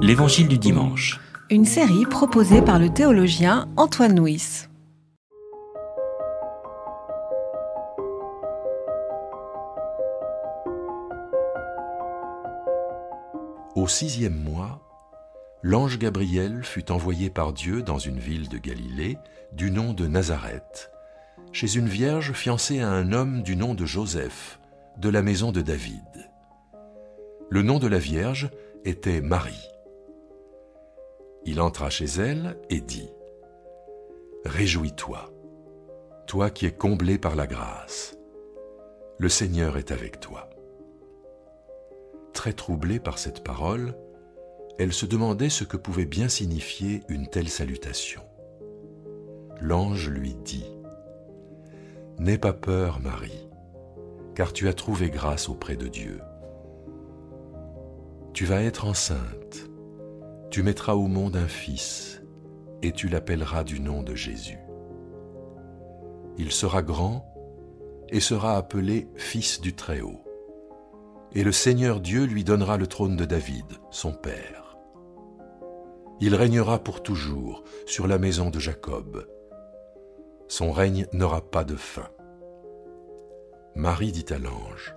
L'Évangile du dimanche. Une série proposée par le théologien Antoine Nuis. Au sixième mois, l'ange Gabriel fut envoyé par Dieu dans une ville de Galilée du nom de Nazareth, chez une vierge fiancée à un homme du nom de Joseph, de la maison de David. Le nom de la vierge était Marie. Il entra chez elle et dit, Réjouis-toi, toi qui es comblé par la grâce. Le Seigneur est avec toi. Très troublée par cette parole, elle se demandait ce que pouvait bien signifier une telle salutation. L'ange lui dit, N'aie pas peur, Marie, car tu as trouvé grâce auprès de Dieu. Tu vas être enceinte, tu mettras au monde un fils, et tu l'appelleras du nom de Jésus. Il sera grand et sera appelé Fils du Très-Haut. Et le Seigneur Dieu lui donnera le trône de David, son père. Il régnera pour toujours sur la maison de Jacob. Son règne n'aura pas de fin. Marie dit à l'ange,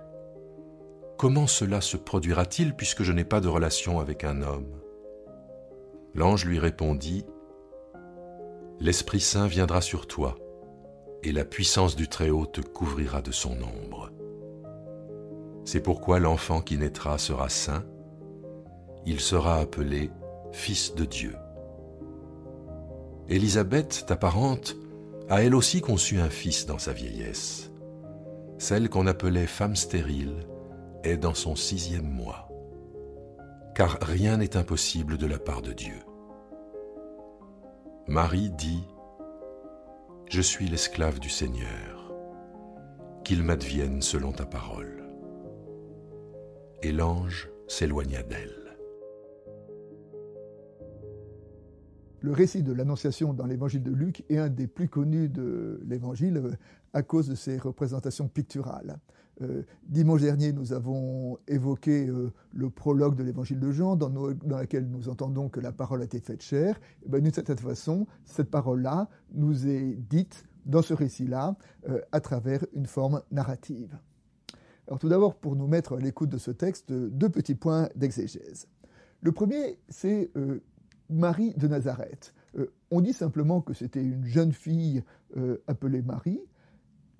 Comment cela se produira-t-il puisque je n'ai pas de relation avec un homme? L'ange lui répondit, L'Esprit Saint viendra sur toi, et la puissance du Très-Haut te couvrira de son ombre. C'est pourquoi l'enfant qui naîtra sera saint, il sera appelé Fils de Dieu. Élisabeth, ta parente, a elle aussi conçu un fils dans sa vieillesse. Celle qu'on appelait femme stérile, est dans son sixième mois, car rien n'est impossible de la part de Dieu. Marie dit, Je suis l'esclave du Seigneur, qu'il m'advienne selon ta parole. Et l'ange s'éloigna d'elle. Le récit de l'Annonciation dans l'évangile de Luc est un des plus connus de l'évangile à cause de ses représentations picturales. Euh, dimanche dernier, nous avons évoqué euh, le prologue de l'évangile de Jean, dans, dans, lequel nous entendons que la parole a été faite chair. Ben, D'une certaine façon, cette parole-là nous est dite dans ce récit-là à travers une forme narrative. Alors tout d'abord, pour nous mettre à l'écoute de ce texte, deux petits points d'exégèse. Le premier, c'est Marie de Nazareth. Euh, on dit simplement que c'était une jeune fille euh, appelée Marie,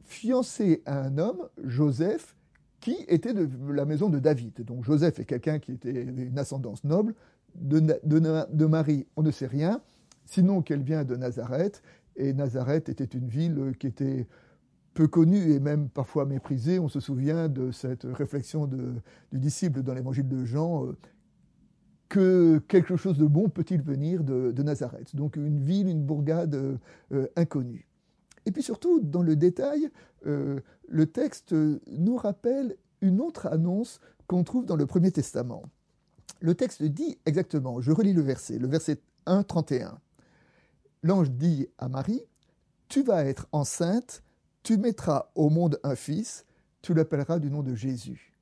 fiancée à un homme, Joseph, qui était de la maison de David. Donc Joseph est quelqu'un qui était une ascendance noble. De, Marie, on ne sait rien, sinon qu'elle vient de Nazareth. Et Nazareth était une ville qui était peu connue et même parfois méprisée. On se souvient de cette réflexion de, du disciple dans l'évangile de Jean. Euh, que quelque chose de bon peut-il venir de, Nazareth Donc une ville, une bourgade euh, inconnue. Et puis surtout, dans le détail, euh, le texte nous rappelle une autre annonce qu'on trouve dans le Premier Testament. Le texte dit exactement, je relis le verset, le verset 1, 31. L'ange dit à Marie, Tu vas être enceinte, tu mettras au monde un fils, tu l'appelleras du nom de Jésus.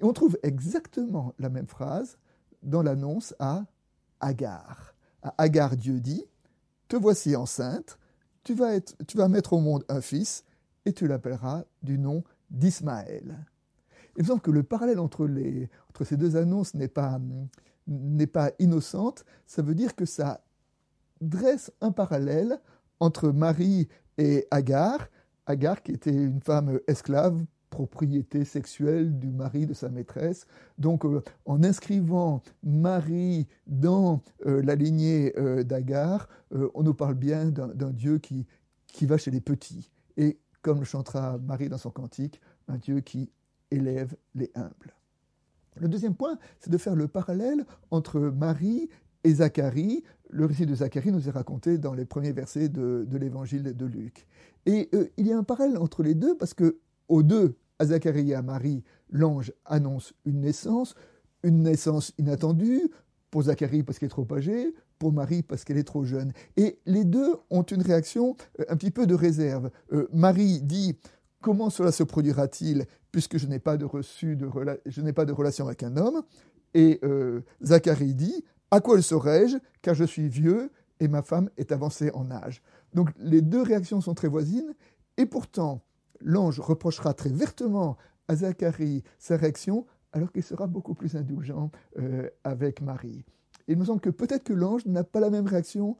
Et on trouve exactement la même phrase dans l'annonce à Agar. À Agar, Dieu dit Te voici enceinte, tu vas, mettre au monde un fils, et tu l'appelleras du nom d'Ismaël. Il me semble que le parallèle entre, les, entre ces deux annonces n'est pas, n'est pas innocente. Ça veut dire que ça dresse un parallèle entre Marie et Agar. Agar, qui était une femme esclave propriété sexuelle du mari de sa maîtresse. Donc euh, en inscrivant Marie dans euh, la lignée euh, d'Agar, on nous parle bien d'un Dieu qui, qui va chez les petits. Et comme le chantera Marie dans son cantique, un Dieu qui élève les humbles. Le deuxième point, c'est de faire le parallèle entre Marie et Zacharie. Le récit de Zacharie nous est raconté dans les premiers versets de, de l'évangile de Luc. Et il y a un parallèle entre les deux parce que aux deux, à Zacharie et à Marie, l'ange annonce une naissance, une naissance inattendue, pour Zacharie parce qu'elle est trop âgée, pour Marie parce qu'elle est trop jeune. Et les deux ont une réaction euh, un petit peu de réserve. Euh, Marie dit Comment cela se produira-t-il puisque je n'ai pas de reçu je n'ai pas de relation avec un homme? Et euh, Zacharie dit À quoi le saurais-je Car je suis vieux et ma femme est avancée en âge? Donc les deux réactions sont très voisines, et pourtant l'ange reprochera très vertement à Zacharie sa réaction, alors qu'il sera beaucoup plus indulgent euh, avec Marie. Il me semble que peut-être que l'ange n'a pas la même réaction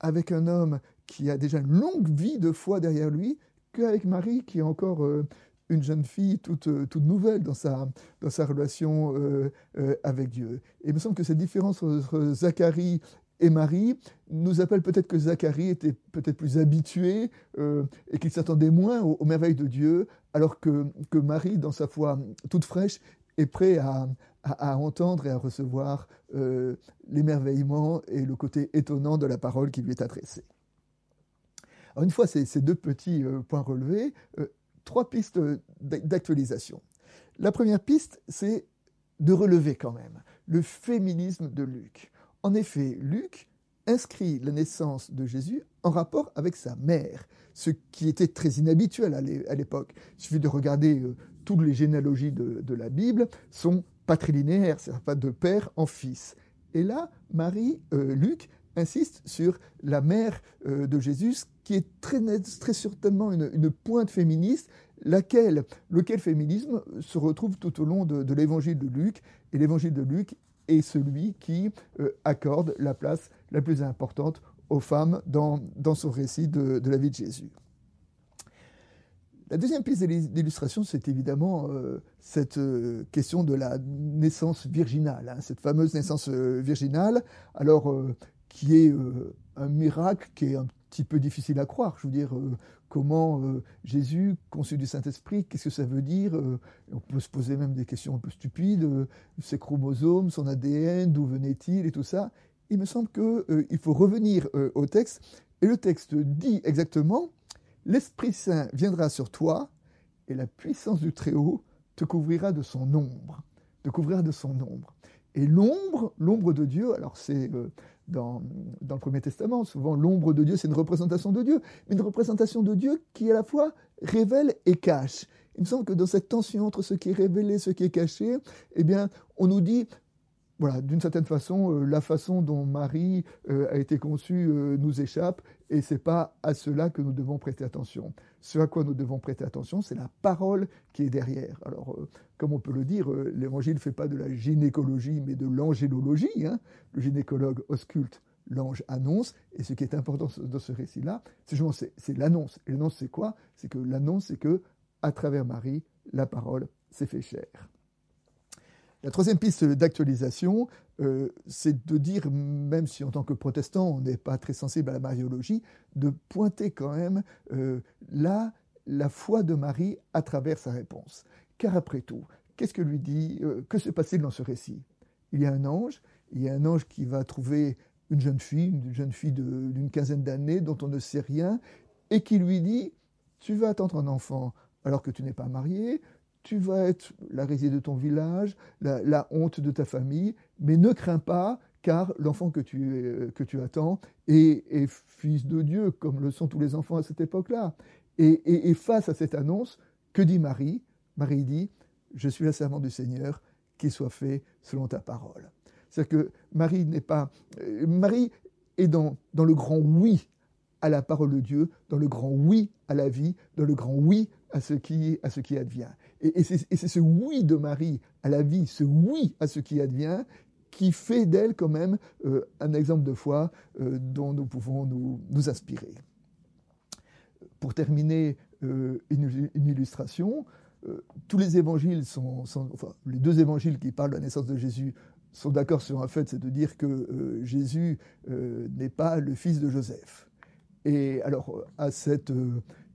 avec un homme qui a déjà une longue vie de foi derrière lui qu'avec Marie qui est encore euh, une jeune fille toute, euh, toute nouvelle dans sa, dans sa relation avec Dieu. Il me semble que cette différence entre Zacharie et Marie nous appelle peut-être que Zacharie était peut-être plus habitué et qu'il s'attendait moins aux, merveilles de Dieu, alors que, Marie, dans sa foi toute fraîche, est prêt à, entendre et à recevoir euh, l'émerveillement et le côté étonnant de la parole qui lui est adressée. Alors une fois ces, deux petits euh, points relevés, euh, trois pistes d'actualisation. La première piste, c'est de relever quand même le féminisme de Luc. En effet, Luc inscrit la naissance de Jésus en rapport avec sa mère, ce qui était très inhabituel à l'époque. Il suffit de regarder toutes les généalogies de, la Bible sont patrilinéaires, c'est-à-dire de père en fils. Et là, Marie, euh, Luc, insiste sur la mère euh, de Jésus, qui est très, certainement une, pointe féministe, laquelle, lequel féminisme se retrouve tout au long de, l'évangile de Luc. Et l'évangile de Luc est celui qui euh, accorde la place la plus importante aux femmes dans, dans son récit de la vie de Jésus. La deuxième piste d'illustration, c'est évidemment euh, cette euh, question de la naissance virginale, hein, cette fameuse naissance virginale, alors qui est un miracle qui est un petit peu difficile à croire. Je veux dire, comment Jésus, conçu du Saint-Esprit, qu'est-ce que ça veut dire On peut se poser même des questions un peu stupides, ses chromosomes, son ADN, d'où venait-il et tout ça. Il me semble qu'il faut revenir au texte, et le texte dit exactement L'Esprit Saint viendra sur toi et la puissance du Très-Haut te couvrira de son ombre. Te couvrira de son ombre. Et l'ombre, l'ombre de Dieu, alors c'est euh, dans, le Premier Testament, souvent l'ombre de Dieu, c'est une représentation de Dieu, mais une représentation de Dieu qui à la fois révèle et cache. Il me semble que dans cette tension entre ce qui est révélé, ce qui est caché, eh bien, on nous dit voilà, d'une certaine façon, euh, la façon dont Marie euh, a été conçue euh, nous échappe, et c'est pas à cela que nous devons prêter attention. Ce à quoi nous devons prêter attention, c'est la parole qui est derrière. Alors, comme on peut le dire, l'Évangile ne fait pas de la gynécologie, mais de l'angélologie. Hein. Le gynécologue ausculte, l'ange annonce, et ce qui est important dans ce récit-là, c'est l'annonce. Et l'annonce, c'est quoi? C'est que l'annonce, c'est que à travers Marie, la parole s'est fait chair. La troisième piste d'actualisation, euh, c'est de dire, même si en tant que protestant on n'est pas très sensible à la mariologie, de pointer quand même euh, là la foi de Marie à travers sa réponse. Car après tout, qu'est-ce que lui dit, euh, que se passe-t-il dans ce récit? Il y a un ange, il y a un ange qui va trouver une jeune fille, une jeune fille d'une quinzaine d'années dont on ne sait rien, et qui lui dit, tu vas attendre un enfant alors que tu n'es pas marié, tu vas être la risée de ton village, la, honte de ta famille, mais ne crains pas, car l'enfant que tu, que tu attends est, fils de Dieu, comme le sont tous les enfants à cette époque-là. Et, face à cette annonce, que dit Marie? Marie dit, je suis la servante du Seigneur, qu'il soit fait selon ta parole. C'est-à-dire que Marie n'est pas... Euh, Marie est dans, dans le grand oui à la parole de Dieu, dans le grand oui à la vie, dans le grand oui à ce qui, à ce qui advient. Et, c'est ce oui de Marie à la vie, ce oui à ce qui advient, qui fait d'elle quand même euh, un exemple de foi euh, dont nous pouvons nous, nous, inspirer. Pour terminer euh, une, illustration, tous les évangiles sont, enfin, les deux évangiles qui parlent de la naissance de Jésus sont d'accord sur un fait, c'est de dire que Jésus n'est pas le fils de Joseph. Et alors, à cette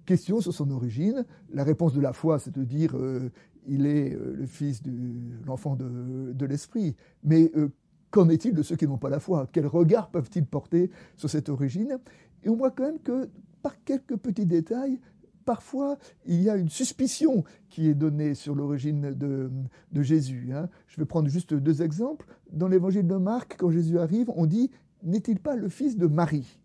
question sur son origine. La réponse de la foi, c'est de dire euh, il est euh, le fils de l'enfant de, l'esprit. Mais euh, qu'en est-il de ceux qui n'ont pas la foi? Quel regard peuvent-ils porter sur cette origine? Et on voit quand même que par quelques petits détails, parfois il y a une suspicion qui est donnée sur l'origine de, Jésus. Hein. Je vais prendre juste deux exemples. Dans l'évangile de Marc, quand Jésus arrive, on dit N'est-il pas le fils de Marie?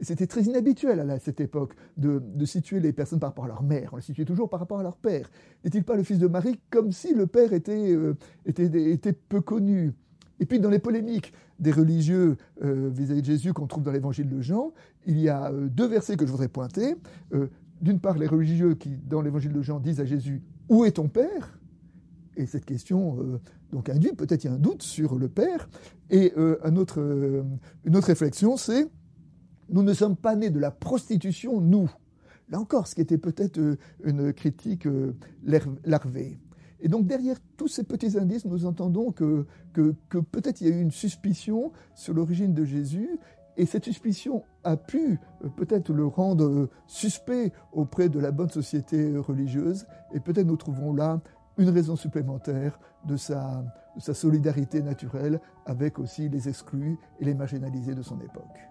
C'était très inhabituel à cette époque de, situer les personnes par rapport à leur mère. On les situait toujours par rapport à leur père. N'est-il pas le fils de Marie comme si le père était, euh, était, était peu connu? Et puis dans les polémiques des religieux euh, vis-à-vis de Jésus qu'on trouve dans l'évangile de Jean, il y a euh, deux versets que je voudrais pointer. D'une part, les religieux qui, dans l'évangile de Jean, disent à Jésus Où est ton Père? Et cette question donc induit peut-être un doute sur le Père. Et une autre réflexion, c'est Nous ne sommes pas nés de la prostitution, nous. Là encore, ce qui était peut-être une critique larvée. Et donc derrière tous ces petits indices, nous entendons que, peut-être il y a eu une suspicion sur l'origine de Jésus, et cette suspicion a pu euh, peut-être le rendre euh, suspect auprès de la bonne société religieuse, et peut-être nous trouvons là une raison supplémentaire de sa solidarité naturelle avec aussi les exclus et les marginalisés de son époque.